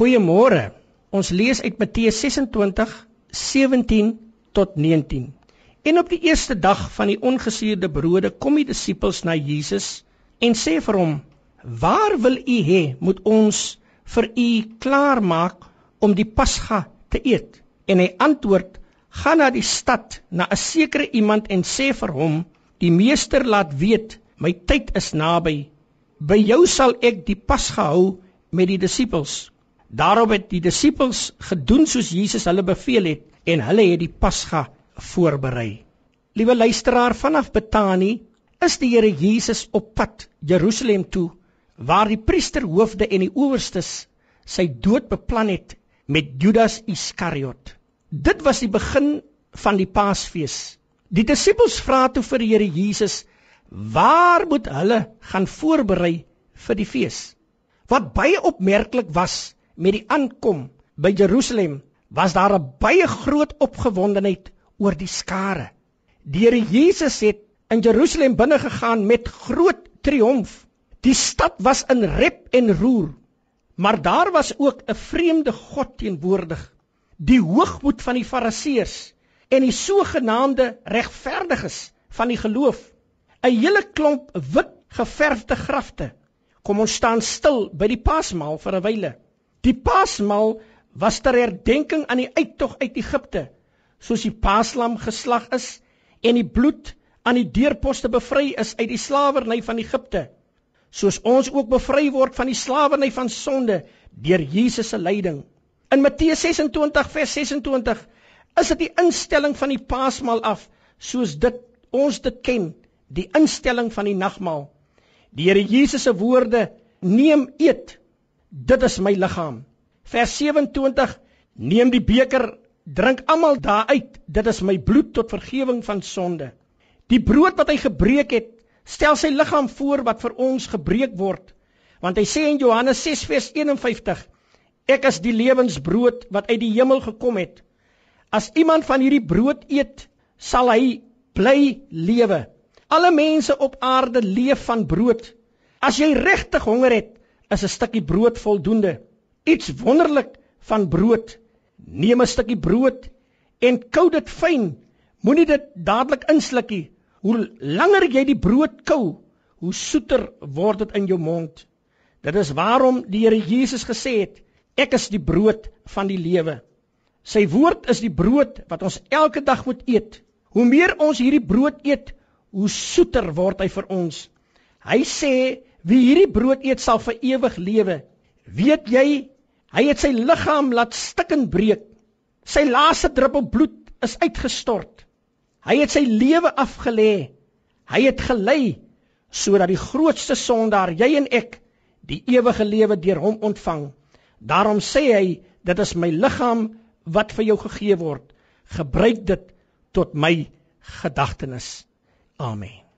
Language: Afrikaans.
Goeiemôre. Ons lees uit Matteus 26:17 tot 19. En op die eerste dag van die ongesuurde brode kom die disippels na Jesus en sê vir hom: "Waar wil u hê moet ons vir u klaarmaak om die Pasga te eet?" En hy antwoord: "Gaan na die stad na 'n sekere iemand en sê vir hom: Die meester laat weet, my tyd is naby. By jou sal ek die Pasga hou met die disippels." Daarop het die disippels gedoen soos Jesus hulle beveel het en hulle het die Pasga voorberei. Liewe luisteraar, vanaf Betanië is die Here Jesus op pad Jerusalem toe waar die priesterhoofde en die owerstes sy dood beplan het met Judas Iskariot. Dit was die begin van die Paasfees. Die disippels vra toe vir die Here Jesus: "Waar moet hulle gaan voorberei vir die fees?" Wat baie opmerklik was, met die aankom by Jerusalem was daar 'n baie groot opgewondenheid oor die skare. Die Here Jesus het in Jerusalem binne gegaan met groot triomf. Die stad was in rep en roer. Maar daar was ook 'n vreemde god teenwoordig. Die hoogmoed van die Fariseërs en die sogenaamde regverdiges van die geloof. 'n Hele klomp wit geverfde grafte. Kom ons staan stil by die Paasmaal vir 'n wyle. Die Paasmaal was ter herdenking aan die uittog uit Egipte, soos die Paaslam geslag is en die bloed aan die deurposte bevry is uit die slawerny van Egipte, soos ons ook bevry word van die slawerny van sonde deur Jesus se lyding. In Matteus 26 vers 26 is dit die instelling van die Paasmaal af, soos dit ons dit ken, die instelling van die nagmaal. Die Here Jesus se woorde: "Neem eet dit is my liggaam. Vers 27 neem die beker, drink almal daaruit, dit is my bloed tot vergifnis van sonde. Die brood wat hy gebreek het, stel sy liggaam voor wat vir ons gebreek word. Want hy sê in Johannes 6 vers 51, ek is die lewensbrood wat uit die hemel gekom het. As iemand van hierdie brood eet, sal hy bly lewe. Alle mense op aarde leef van brood. As jy regtig honger het, is 'n stukkie brood voldoende. Iets wonderlik van brood. Neem 'n stukkie brood en kou dit fyn. Moenie dit dadelik inslukkie. Hoe langer jy die brood kou, hoe soeter word dit in jou mond. Dit is waarom die Here Jesus gesê het, ek is die brood van die lewe. Sy woord is die brood wat ons elke dag moet eet. Hoe meer ons hierdie brood eet, hoe soeter word hy vir ons. Hy sê Wie hierdie brood eet sal vir ewig lewe. Weet jy, hy het sy liggaam laat stikken breek. Sy laaste druppel bloed is uitgestort. Hy het sy lewe afgelê. Hy het gelei sodat die grootste sondaar, jy en ek, die ewige lewe deur hom ontvang. Daarom sê hy, dit is my liggaam wat vir jou gegee word. Gebruik dit tot my gedagtenis. Amen.